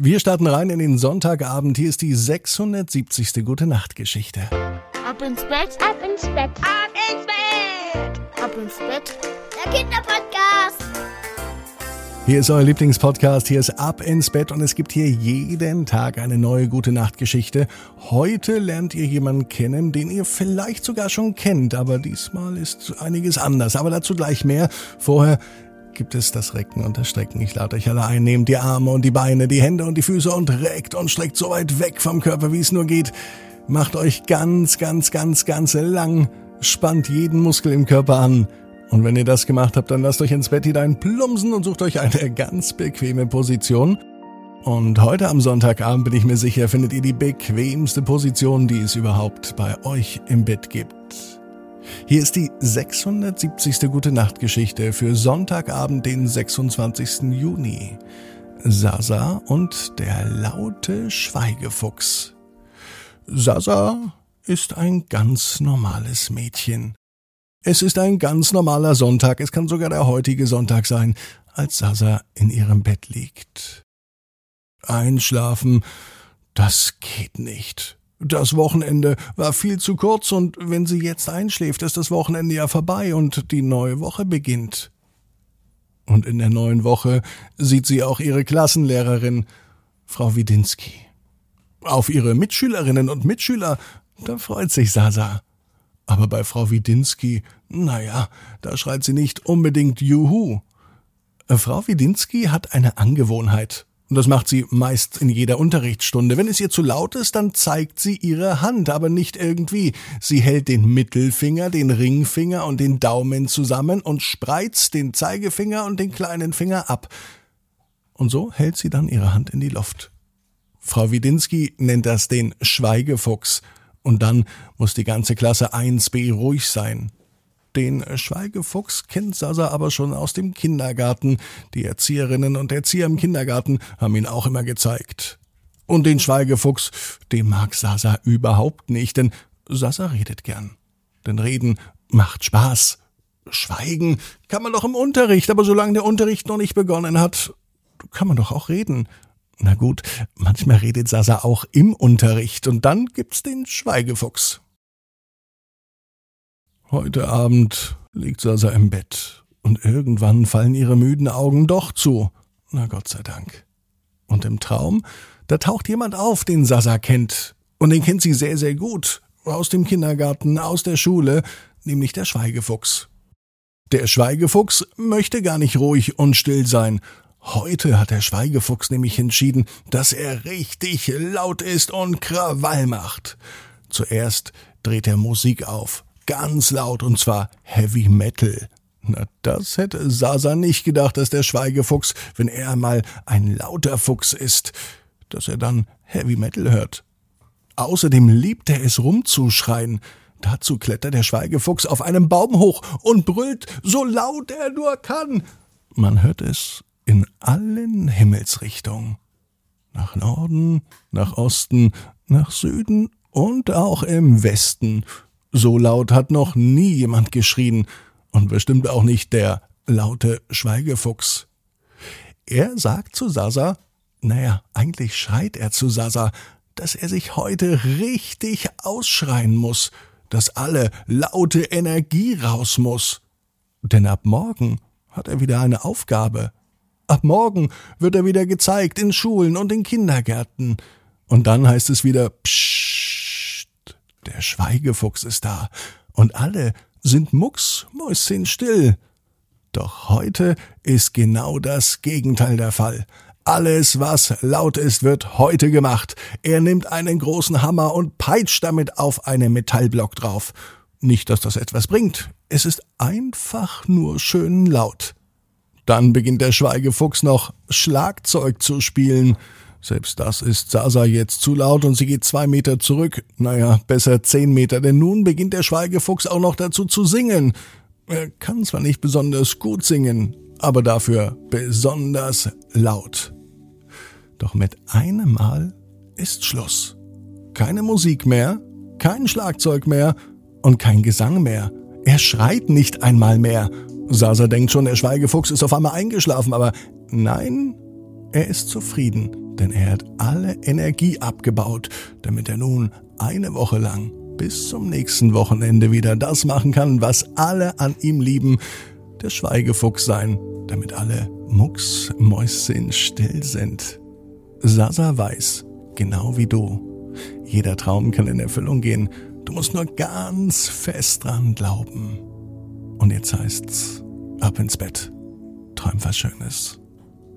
Wir starten rein in den Sonntagabend. Hier ist die 670. Gute Nacht Geschichte. Ab ins Bett, ab ins Bett, ab ins Bett, ab ins Bett. Der Kinderpodcast. Hier ist euer Lieblingspodcast. Hier ist Ab ins Bett und es gibt hier jeden Tag eine neue Gute Nacht Geschichte. Heute lernt ihr jemanden kennen, den ihr vielleicht sogar schon kennt, aber diesmal ist einiges anders. Aber dazu gleich mehr. Vorher gibt es das Recken und das Strecken. Ich lade euch alle ein, nehmt die Arme und die Beine, die Hände und die Füße und reckt und streckt so weit weg vom Körper, wie es nur geht. Macht euch ganz, ganz, ganz, ganz lang, spannt jeden Muskel im Körper an. Und wenn ihr das gemacht habt, dann lasst euch ins Bett hinein plumpsen und sucht euch eine ganz bequeme Position. Und heute am Sonntagabend bin ich mir sicher, findet ihr die bequemste Position, die es überhaupt bei euch im Bett gibt. Hier ist die 670. Gute Nacht Geschichte für Sonntagabend, den 26. Juni. Sasa und der laute Schweigefuchs. Sasa ist ein ganz normales Mädchen. Es ist ein ganz normaler Sonntag, es kann sogar der heutige Sonntag sein, als Sasa in ihrem Bett liegt. Einschlafen, das geht nicht. Das Wochenende war viel zu kurz und wenn sie jetzt einschläft, ist das Wochenende ja vorbei und die neue Woche beginnt. Und in der neuen Woche sieht sie auch ihre Klassenlehrerin, Frau Widinski. Auf ihre Mitschülerinnen und Mitschüler, da freut sich Sasa. Aber bei Frau Widinski, naja, da schreit sie nicht unbedingt Juhu. Frau Widinski hat eine Angewohnheit. Und das macht sie meist in jeder Unterrichtsstunde. Wenn es ihr zu laut ist, dann zeigt sie ihre Hand, aber nicht irgendwie. Sie hält den Mittelfinger, den Ringfinger und den Daumen zusammen und spreizt den Zeigefinger und den kleinen Finger ab. Und so hält sie dann ihre Hand in die Luft. Frau Widinski nennt das den Schweigefuchs. Und dann muss die ganze Klasse 1b ruhig sein. Den Schweigefuchs kennt Sasa aber schon aus dem Kindergarten. Die Erzieherinnen und Erzieher im Kindergarten haben ihn auch immer gezeigt. Und den Schweigefuchs, den mag Sasa überhaupt nicht, denn Sasa redet gern. Denn Reden macht Spaß. Schweigen kann man doch im Unterricht, aber solange der Unterricht noch nicht begonnen hat, kann man doch auch reden. Na gut, manchmal redet Sasa auch im Unterricht und dann gibt's den Schweigefuchs. Heute Abend liegt Sasa im Bett und irgendwann fallen ihre müden Augen doch zu. Na Gott sei Dank. Und im Traum, da taucht jemand auf, den Sasa kennt. Und den kennt sie sehr, sehr gut. Aus dem Kindergarten, aus der Schule, nämlich der Schweigefuchs. Der Schweigefuchs möchte gar nicht ruhig und still sein. Heute hat der Schweigefuchs nämlich entschieden, dass er richtig laut ist und Krawall macht. Zuerst dreht er Musik auf, ganz laut und zwar Heavy Metal. Na, das hätte Sasa nicht gedacht, dass der Schweigefuchs, wenn er mal ein lauter Fuchs ist, dass er dann Heavy Metal hört. Außerdem liebt er es rumzuschreien. Dazu klettert der Schweigefuchs auf einem Baum hoch und brüllt so laut er nur kann. Man hört es in allen Himmelsrichtungen. Nach Norden, nach Osten, nach Süden und auch im Westen so laut hat noch nie jemand geschrien und bestimmt auch nicht der laute Schweigefuchs. Er sagt zu Sasa, naja, eigentlich schreit er zu Sasa, dass er sich heute richtig ausschreien muss, dass alle laute Energie raus muss. Denn ab morgen hat er wieder eine Aufgabe. Ab morgen wird er wieder gezeigt in Schulen und in Kindergärten. Und dann heißt es wieder Psch, der Schweigefuchs ist da, und alle sind mucksmäuschenstill. Doch heute ist genau das Gegenteil der Fall. Alles, was laut ist, wird heute gemacht. Er nimmt einen großen Hammer und peitscht damit auf einen Metallblock drauf. Nicht, dass das etwas bringt. Es ist einfach nur schön laut. Dann beginnt der Schweigefuchs noch Schlagzeug zu spielen. Selbst das ist Sasa jetzt zu laut und sie geht zwei Meter zurück. Naja, besser zehn Meter, denn nun beginnt der Schweigefuchs auch noch dazu zu singen. Er kann zwar nicht besonders gut singen, aber dafür besonders laut. Doch mit einem Mal ist Schluss. Keine Musik mehr, kein Schlagzeug mehr und kein Gesang mehr. Er schreit nicht einmal mehr. Sasa denkt schon, der Schweigefuchs ist auf einmal eingeschlafen, aber nein, er ist zufrieden denn er hat alle Energie abgebaut, damit er nun eine Woche lang bis zum nächsten Wochenende wieder das machen kann, was alle an ihm lieben, der Schweigefuchs sein, damit alle Mucksmäuschen still sind. Sasa weiß, genau wie du, jeder Traum kann in Erfüllung gehen, du musst nur ganz fest dran glauben. Und jetzt heißt's, ab ins Bett, träum was Schönes.